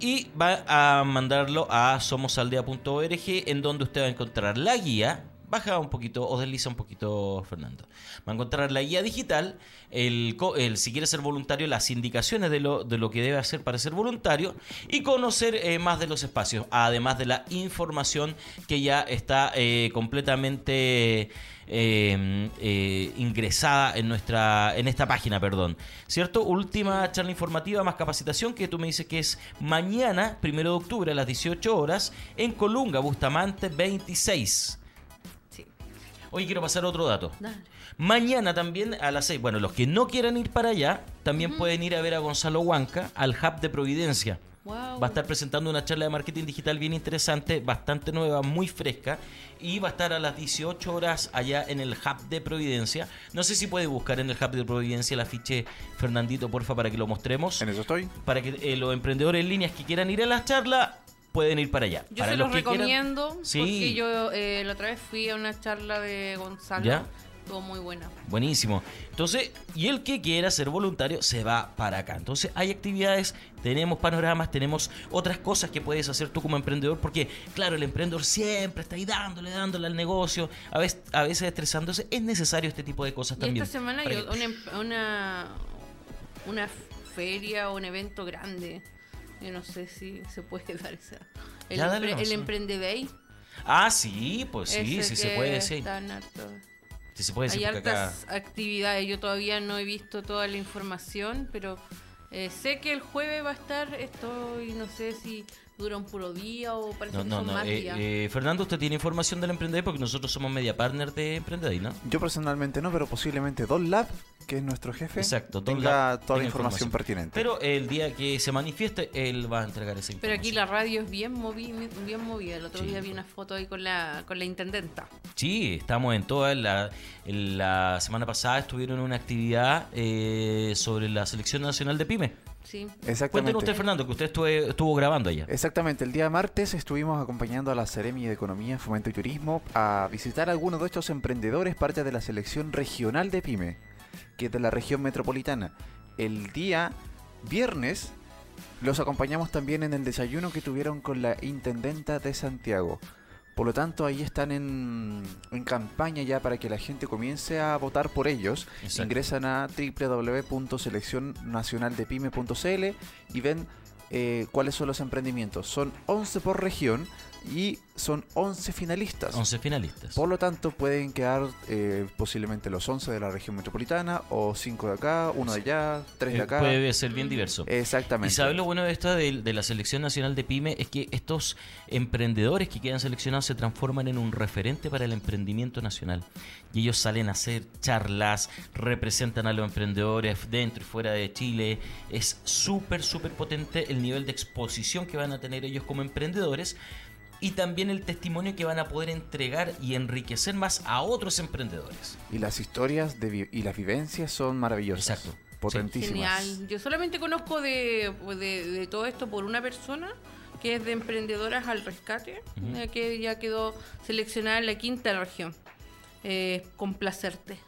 Y va a mandarlo a somosaldea.org en donde usted va a encontrar la guía. Baja un poquito o desliza un poquito, Fernando. Va a encontrar la guía digital, el, si quiere ser voluntario, las indicaciones de lo, de lo que debe hacer para ser voluntario y conocer eh, más de los espacios, además de la información que ya está eh, completamente eh, eh, ingresada en nuestra en esta página, perdón. ¿Cierto? Última charla informativa más capacitación que tú me dices que es mañana, primero de octubre a las 18 horas en Colunga, Bustamante 26. Hoy quiero pasar otro dato. Dale. Mañana también a las 6. Bueno, los que no quieran ir para allá también pueden ir a ver a Gonzalo Huanca al Hub de Providencia. Wow. wow. Va a estar presentando una charla de marketing digital bien interesante, bastante nueva, muy fresca. Y va a estar a las 18 horas allá en el Hub de Providencia. No sé si puede buscar en el Hub de Providencia el afiche Fernandito, porfa, para que lo mostremos. En eso estoy. Para que eh, los emprendedores en líneas que quieran ir a la charla pueden ir para allá. Yo para se los quieran- recomiendo Sí. porque yo eh, la otra vez fui a una charla de Gonzalo. ¿Ya? Estuvo muy buena. Buenísimo. Entonces, y el que quiera ser voluntario se va para acá. Entonces, hay actividades, tenemos panoramas, tenemos otras cosas que puedes hacer tú como emprendedor, porque, claro, el emprendedor siempre está ahí dándole, dándole al negocio, a veces, a veces estresándose. Es necesario este tipo de cosas Y también. esta semana que- una, em- una, una feria o un evento grande. Yo no sé si se puede dar esa. El, Ya, dale el sí. Ah, sí, pues sí, sí se puede, Sí se sí, Hay acá... hartas actividades. Yo todavía no he visto toda la información, pero eh, sé que el jueves va a estar esto y no sé si dura un puro día o parece No, que no, son no. más eh, días. eh, Fernando, ¿usted tiene información del emprendedor? Porque nosotros somos media partner de emprendedor, ¿no? Yo personalmente no, pero posiblemente Don Lab, que es nuestro jefe, Exacto, Don tenga Lab toda la información, pertinente. Pero el día que se manifieste, él va a entregar esa información. Pero aquí la radio es bien, movi bien movida. El otro Sí. día vi una foto ahí con la, con la intendenta. Sí, estamos en toda la, en la semana pasada estuvieron en una actividad eh, sobre la selección nacional de pyme. Sí. Exactamente. Cuéntenos usted, Fernando, que usted estuvo, estuvo grabando allá. Exactamente, el día martes estuvimos acompañando a la Seremi de Economía, Fomento y Turismo a visitar a algunos de estos emprendedores, parte de la selección regional de PyME, que es de la región metropolitana. El día viernes los acompañamos también en el desayuno que tuvieron con la Intendenta de Santiago. Por lo tanto, ahí están en, en campaña ya para que la gente comience a votar por ellos. Exacto. Ingresan a www.seleccionnacionaldepyme.cl y ven eh, cuáles son los emprendimientos. Son 11 por región y son 11 finalistas. 11 finalistas. Por lo tanto, pueden quedar eh, posiblemente los 11 de la región metropolitana, o 5 de acá, uno de allá, 3 de Eh, acá. puede ser bien diverso. Exactamente. Y sabe lo bueno de esta de, de la selección nacional de pyme es que estos emprendedores que quedan seleccionados se transforman en un referente para el emprendimiento nacional. Y ellos salen a hacer charlas, representan a los emprendedores dentro y fuera de Chile. Es súper, súper potente el nivel de exposición que van a tener ellos como emprendedores y también el testimonio que van a poder entregar y enriquecer más a otros emprendedores. Y las historias de vi- y las vivencias son maravillosas. Exacto. Potentísimas. Genial. Yo solamente conozco de, de, de todo esto por una persona que es de Emprendedoras al Rescate, eh, que ya quedó seleccionada en la quinta región. Eh, complacerte.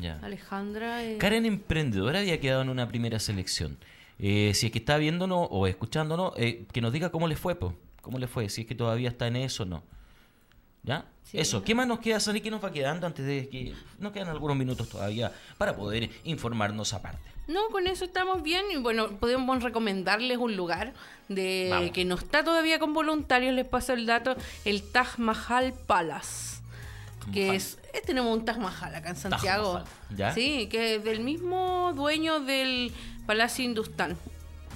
Ya. Alejandra. eh, Karen Emprendedora había quedado en una primera selección. Eh, si es que está viéndonos o escuchándonos, eh, que nos diga cómo le fue, po. ¿Cómo le fue? Si es que todavía está en eso o no. ¿Ya? Sí. Eso. ¿Qué más nos queda, Sani? ¿Qué nos va quedando antes de que... Nos quedan algunos minutos todavía para poder informarnos aparte. No, con eso estamos bien. Y bueno, podemos recomendarles un lugar de Vamos. que no está todavía con voluntarios. Les paso el dato: el Taj Mahal Palace. Que es. eh, tenemos un Taj Mahal acá en Santiago. Sí, que es del mismo dueño del Palacio Hindustán.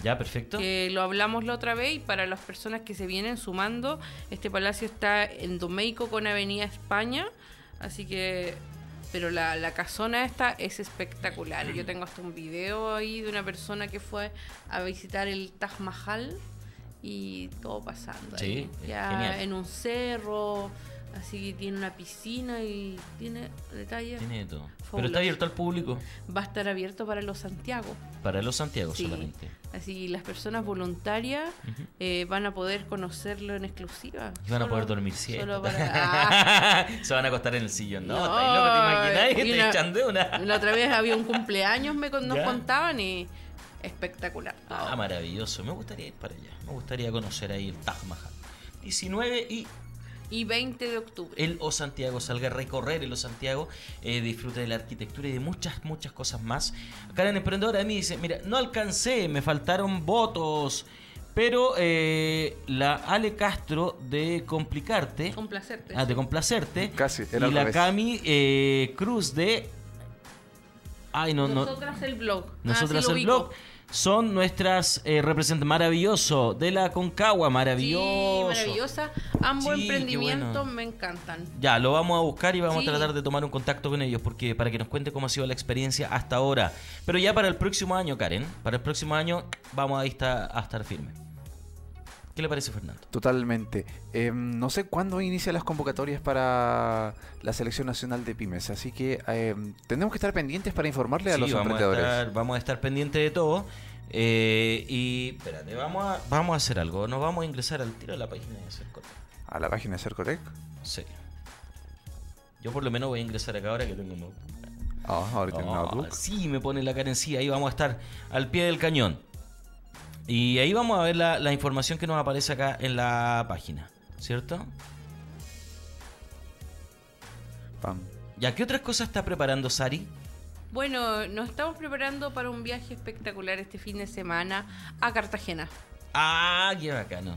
¿Ya? Perfecto. Que lo hablamos la otra vez y para las personas que se vienen sumando, este palacio está en Domeico con Avenida España, así que, pero la, la casona esta es espectacular. Yo tengo hasta un video ahí de una persona que fue a visitar el Taj Mahal y todo pasando. Sí, ahí. ya genial. en un cerro, así que tiene una piscina y tiene detalles. Tiene de todo. Pero está abierto al público. Va a estar abierto para los Santiago. Para los Santiago Sí. solamente. Así las personas voluntarias eh, van a poder conocerlo en exclusiva. Y van a poder dormir solo para- Ah, Se van a acostar en el sillón. No, No, loco, ¿te imaginas? Te una- la otra vez había un cumpleaños, me nos ¿Ya? contaban y espectacular. Ah, maravilloso. Me gustaría ir para allá. Me gustaría conocer ahí el Taj Mahal. 19 y Y 20 de octubre. el O Santiago salga a recorrer el O Santiago, eh, disfrute de la arquitectura y de muchas, muchas cosas más. Acá en Emprendedora a mí dice, mira, no alcancé, me faltaron votos. Pero eh, la Ale Castro de Complicarte, Complacerte. ah, de Complacerte, Casi, era y la revés. Cami eh, Cruz de... Ay, no, no. Nosotras el blog. Ah, Nosotras sí el ubico. blog son nuestras eh, representantes. Maravilloso. De la Concagua, Sí, maravilloso. maravillosa. Ambos Sí, emprendimientos bueno. me encantan. Ya, lo vamos a buscar y vamos Sí. a tratar de tomar un contacto con ellos porque para que nos cuente cómo ha sido la experiencia hasta ahora. Pero ya para el próximo año, Karen, para el próximo año vamos a estar, a estar firmes. ¿Qué le parece, Fernando? Totalmente. Em, no sé cuándo inician las convocatorias para la Selección Nacional de Pymes, así que tenemos que estar pendientes para informarle a los vamos a, emprendedores. estar, vamos a estar pendientes de todo. Eh, y espérate, vamos a, vamos a hacer algo. Nos vamos a ingresar al tiro de la página de Cercotec. A la página de Cercotec. Sí. Yo por lo menos voy a ingresar acá ahora que tengo un Ah, ahora tiene un Ah, notebook. sí, me pone la carencia. Ahí vamos a estar al pie del cañón. Y ahí vamos a ver la, la información que nos aparece acá en la página. ¿Cierto? Pam. ¿Ya qué otras cosas está preparando Sari? Bueno, nos estamos preparando para un viaje espectacular este fin de semana a Cartagena. Ah, qué bacano.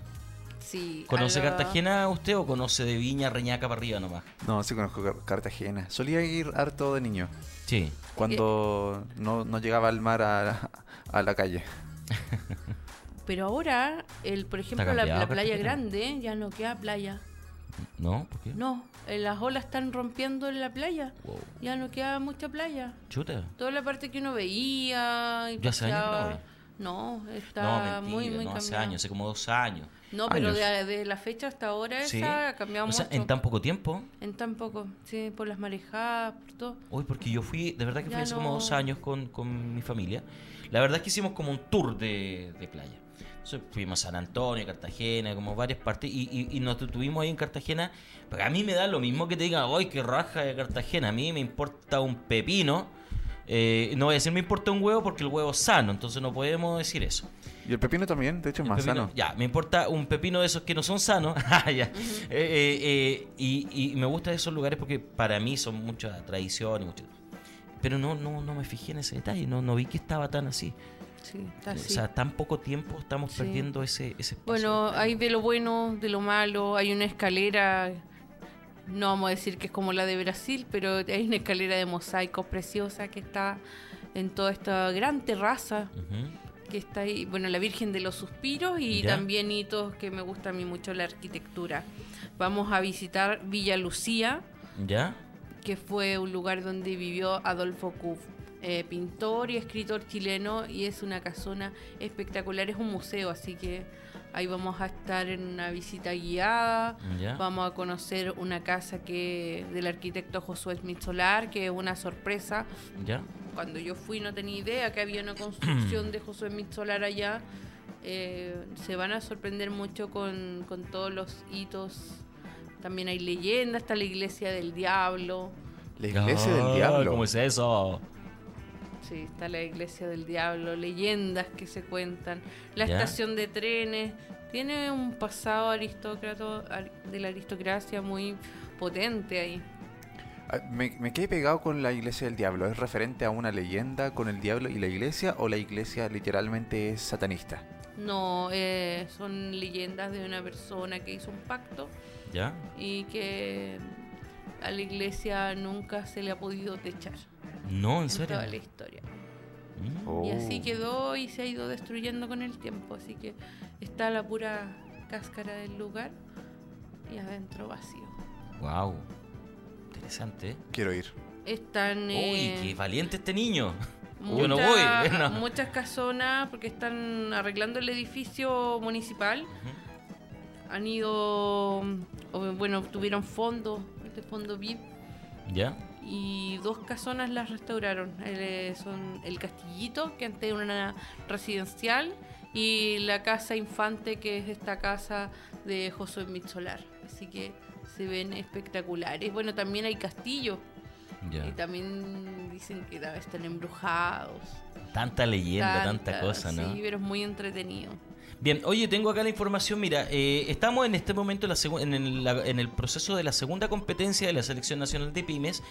Sí. ¿Conoce a Cartagena usted o conoce de Viña, Reñaca para arriba nomás? No, sí conozco Car- Cartagena. Solía ir harto de niño, Sí. cuando no, no llegaba al mar a, a la calle. Pero ahora, el, por ejemplo, la, playa grande ya no queda playa. ¿No? ¿Por qué? No, eh, las olas están rompiendo en la playa. Wow. Ya no queda mucha playa. Chuta. Toda la parte que uno veía. y ¿Ya hace años no? No, No, está mentira, muy, muy no hace años, hace como dos años. No, pero de, de la fecha hasta ahora Sí. esa ha cambiado O sea, mucho. en tan poco tiempo. En tan poco, sí, por las marejadas, por todo. Uy, porque yo fui, de verdad que fui hace como no. dos años con, con mi familia. La verdad es que hicimos como un tour de, de playa. Fuimos a San Antonio, Cartagena, como varias partes. Y, y, y nos detuvimos ahí en Cartagena. Porque a mí me da lo mismo que te digan, ¡ay, qué raja de Cartagena! A mí me importa un pepino. Eh, no voy a decir me importa un huevo porque el huevo es sano, entonces no podemos decir eso. Y el pepino también, de hecho, es El más pepino- sano. Ya, me importa un pepino de esos que no son sanos. Ah, ya. Eh, eh, eh, y, y me gustan esos lugares porque para mí son mucha tradición y mucho. Pero no, no, no me fijé en ese detalle, no, no vi que estaba tan así. Sí, está O sea, tan poco tiempo estamos Sí. perdiendo ese, ese espacio. Bueno, hay de lo bueno, de lo malo, hay una escalera, no vamos a decir que es como la de Brasil, pero hay una escalera de mosaicos preciosa que está en toda esta gran terraza que está ahí, bueno, la Virgen de los Suspiros y Ya. también hitos que me gusta a mí mucho la arquitectura. Vamos a visitar Villa Lucía, ¿Ya? que fue un lugar donde vivió Adolfo Kuf, eh, pintor y escritor chileno, y es una casona espectacular, es un museo, así que ahí vamos a estar en una visita guiada, ¿Ya? vamos a conocer una casa que del arquitecto Josué Smith Solar, que es una sorpresa. ¿Ya? Cuando yo fui no tenía idea que había una construcción de Josué Smith Solar allá. Eh, se van a sorprender mucho con, con todos los hitos. También hay leyendas, está la iglesia del diablo. La iglesia Ah, del diablo. ¿Cómo es eso? Sí, está la iglesia del diablo, leyendas que se cuentan, la Ya. estación de trenes, tiene un pasado aristócrata ar- de la aristocracia muy potente ahí. Ah, Me, me quedé pegado con la iglesia del diablo. ¿Es referente a una leyenda con el diablo y la iglesia o la iglesia literalmente es satanista? No, eh, son leyendas de una persona que hizo un pacto ¿Ya? y que a la iglesia nunca se le ha podido techar No, en en serio. toda la historia. Mm. Y así Oh. quedó y se ha ido destruyendo con el tiempo, así que está la pura cáscara del lugar y adentro vacío. Wow. Interesante. ¿eh? Quiero ir. Están Uy, eh, qué valiente este niño. muchas, Yo no voy. no. muchas casonas porque están arreglando el edificio municipal. Han ido, bueno, tuvieron fondos, este fondo VIP, ¿Ya? Y dos casonas las restauraron. Eh, son el Castillito, que antes era una residencial, y la Casa Infante, que es esta casa de Josué Mitzolar. Así que se ven espectaculares. Bueno, también hay castillos, y también dicen que están embrujados. Tanta leyenda, tanta, Tanta- cosa, ¿no? Sí, pero es muy entretenido. Bien, oye, tengo acá la información. Mira, eh, estamos en este momento en, el, en el proceso de la segunda competencia de la Selección Nacional de Pymes,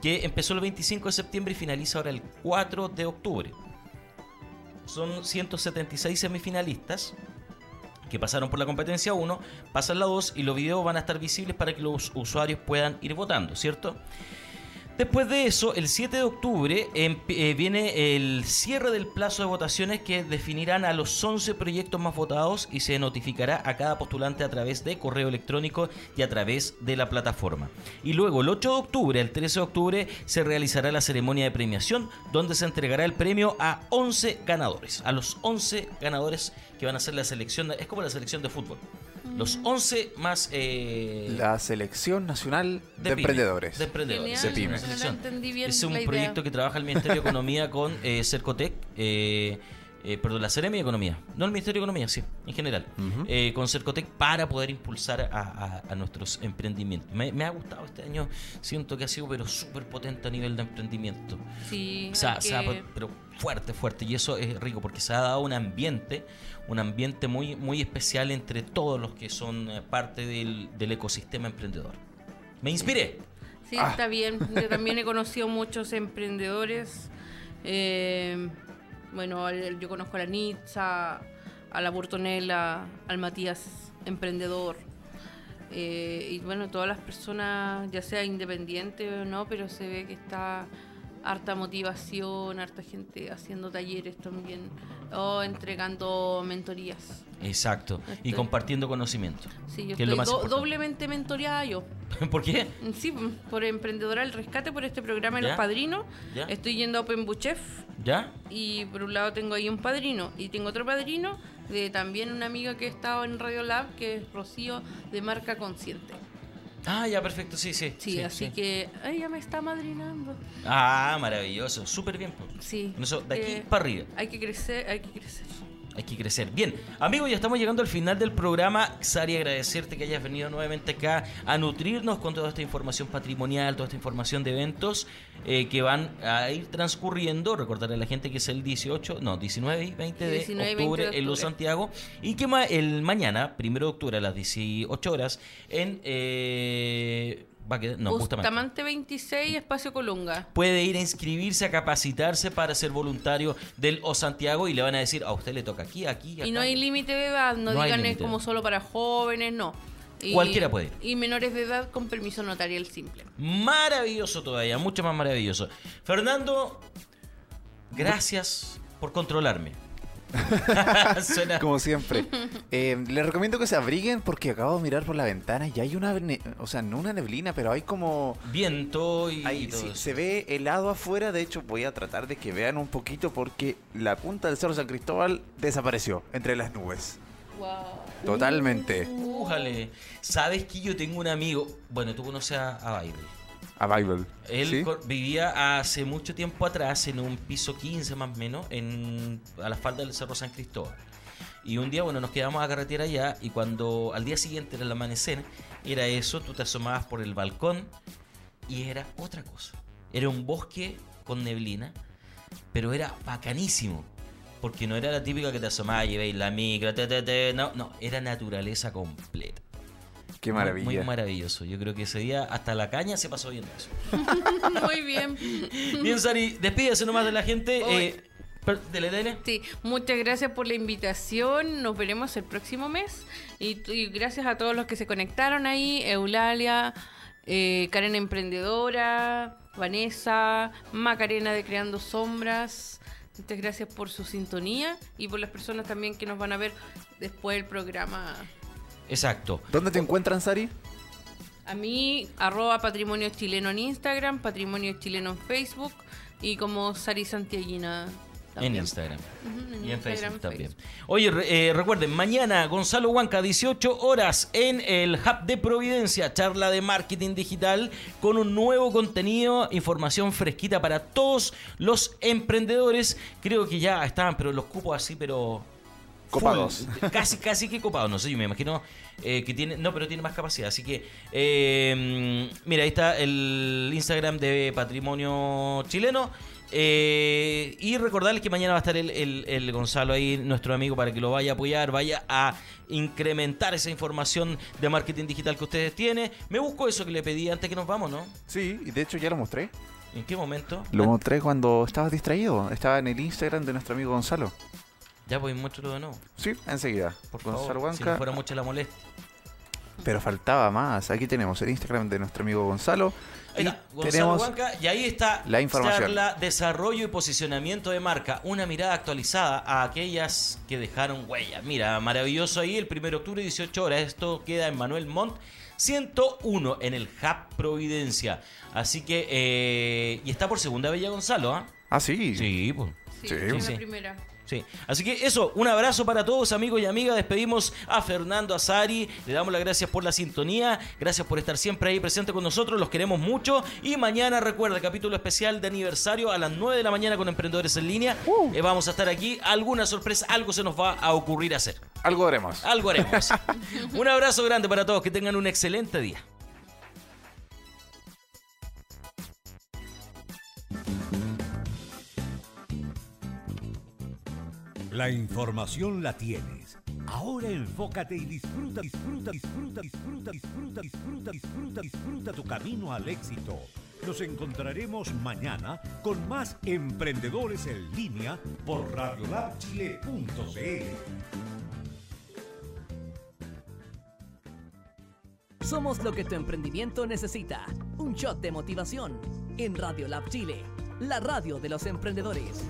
que empezó el 25 de septiembre y finaliza ahora el 4 de octubre. Son 176 semifinalistas que pasaron por la competencia 1, pasan la 2 y los videos van a estar visibles para que los usuarios puedan ir votando, ¿cierto? Después de eso, el 7 de octubre eh, viene el cierre del plazo de votaciones que definirán a los 11 proyectos más votados y se notificará a cada postulante a través de correo electrónico y a través de la plataforma. Y luego, el 8 de octubre, el 13 de octubre, se realizará la ceremonia de premiación donde se entregará el premio a 11 ganadores, a los 11 ganadores que van a ser la selección, es como la selección de fútbol. Los 11 más... eh, La Selección Nacional de, pyme, Emprendedores. De emprendedores. Genial, sí, pyme. una no selección. entendí bien Es un la idea. proyecto que trabaja el Ministerio de Economía con eh, Cercotec. eh, eh, perdón, la Seremi de Economía. No el Ministerio de Economía, sí, en general. eh, con Cercotec para poder impulsar a, a- a nuestros emprendimientos. Me, me ha gustado este año. Siento que ha sido pero súper potente a nivel de emprendimiento. Sí, O sea, hay se ha- que- pero fuerte, fuerte. Y eso es rico porque se ha dado un ambiente, un ambiente muy, muy especial entre todos los que son eh, parte del, del ecosistema emprendedor. Me inspiré. Sí, Ah. está bien. Yo también he conocido muchos emprendedores. Eh, bueno, yo conozco a la Nitza, a la Burtonella, al Matías Emprendedor. Eh, y bueno, todas las personas, ya sea independiente o no, pero se ve que está harta motivación, harta gente haciendo talleres también, o entregando mentorías. Exacto. Y Estoy- compartiendo conocimiento. Sí, yo que es lo estoy más do- importante. doblemente mentoreada yo. ¿Por qué? Sí, por Emprendedora del Rescate, por este programa de ¿Ya? Los Padrinos. ¿Ya? Estoy yendo a Open Buchef ¿Ya? y por un lado tengo ahí un padrino y tengo otro padrino de también una amiga que ha estado en Radio Lab, que es Rocío de Marca Consciente. Ah, ya, perfecto, sí, sí. Sí, así sí. que ella me está madrinando. Ah, maravilloso, súper bien. Sí. Eso, de aquí eh, para arriba. Hay que crecer, hay que crecer. Hay que crecer. Bien, amigos, ya estamos llegando al final del programa. Sari, agradecerte que hayas venido nuevamente acá a nutrirnos con toda esta información patrimonial, toda esta información de eventos eh, que van a ir transcurriendo. Recordarle a la gente que es el 18, no, 19 y 20 de 19 y 20 octubre en Los. Santiago. Y que ma- el mañana, primero de octubre a las 18 horas, en. eh, va a quedar, no, Bustamante. Bustamante 26, Espacio Colunga. Puede ir a inscribirse, a capacitarse para ser voluntario del O Santiago y le van a decir, a usted le toca aquí, aquí, acá. Y no hay límite de edad, no, digan es como solo para jóvenes, no. Y- Cualquiera puede ir. Y menores de edad con permiso notarial simple. Maravilloso todavía, mucho más maravilloso. Fernando, gracias por controlarme. Suena- Como siempre. Eh, les recomiendo que se abriguen porque acabo de mirar por la ventana y hay una, ne- o sea, no una neblina, pero hay como... viento y hay- todo sí, eso. se ve helado afuera, de hecho voy a tratar de que vean un poquito porque la punta del Cerro San Cristóbal desapareció entre las nubes. Wow. Totalmente. Újale. Sabes que yo tengo un amigo, bueno, tú conoces a, a Baile. A Bible. Él vivía hace mucho tiempo atrás en un piso 15 más o menos, en, a la falda del Cerro San Cristóbal. Y un día, bueno, nos quedamos a carretera allá y cuando al día siguiente era el amanecer, era eso, tú te asomabas por el balcón y era otra cosa. Era un bosque con neblina, pero era bacanísimo. Porque no era la típica que te asomabas y veis la micro, te, te, te, no, no, era naturaleza completa. Qué maravilla. Muy, maravilloso. Yo creo que ese día hasta la caña se pasó viendo eso. Muy bien. Bien, Sari, despídese nomás de la gente. Eh, dele, dele. Sí, muchas gracias por la invitación. Nos veremos el próximo mes. Y gracias a todos los que se conectaron ahí. Eulalia, eh, Karen Emprendedora, Vanessa, Macarena de Creando Sombras. Muchas gracias por su sintonía y por las personas también que nos van a ver después del programa. Exacto. ¿Dónde te encuentran, Sari? A mí, arroba patrimonio chileno en Instagram, patrimonio chileno en Facebook y como Sari Santiaguina también. En Instagram. Y en Instagram, Facebook también. Facebook. Oye, re- eh, recuerden, mañana Gonzalo Huanca, 18 horas en el Hub de Providencia, charla de marketing digital con un nuevo contenido, información fresquita para todos los emprendedores. Creo que ya estaban, pero los cupos así, pero... full. Copados. Casi, casi que copados. No sé, yo me imagino eh, que tiene... No, pero tiene más capacidad. Así que, eh, mira, ahí está el Instagram de Patrimonio Chileno. Eh, y recordarles que mañana va a estar el, el- el Gonzalo ahí, nuestro amigo, para que lo vaya a apoyar, vaya a incrementar esa información de marketing digital que ustedes tienen. Me busco eso que le pedí antes que nos vamos, ¿no? Sí, y de hecho ya lo mostré. ¿En qué momento? Lo mostré cuando estabas distraído. Estaba en el Instagram de nuestro amigo Gonzalo. Ya, pues muéstralo de nuevo. Sí, enseguida. Por Gonzalo favor, si Huanca. no fuera mucha la molestia. Pero faltaba más. Aquí tenemos el Instagram de nuestro amigo Gonzalo. Ahí Y está, Gonzalo tenemos Huanca, y ahí está la información. charla, desarrollo y posicionamiento de marca. Una mirada actualizada a aquellas que dejaron huella. Mira, maravilloso ahí, el 1 de octubre, 18 horas. Esto queda en Manuel Montt 101 en el Hub Providencia. Así que, eh, y está por segunda ya Gonzalo, ¿ah? Ah, sí. Sí, pues. Sí, Sí. la primera. Sí. Así que eso, un abrazo para todos amigos y amigas. Despedimos a Fernando Azari. Le damos las gracias por la sintonía. Gracias por estar siempre ahí presente con nosotros. Los queremos mucho. Y mañana, recuerda, capítulo especial de aniversario a las 9 de la mañana con Emprendedores en Línea. Eh, vamos a estar aquí. Alguna sorpresa, algo se nos va a ocurrir hacer. Algo haremos. Algo haremos. un abrazo grande para todos. Que tengan un excelente día. La información la tienes. Ahora enfócate y disfruta, disfruta, disfruta, disfruta, disfruta, disfruta, disfruta, disfruta tu camino al éxito. Nos encontraremos mañana con más emprendedores en línea por radiolabchile.cl. Somos lo que tu emprendimiento necesita. Un shot de motivación en Radio Lab Chile, la radio de los emprendedores.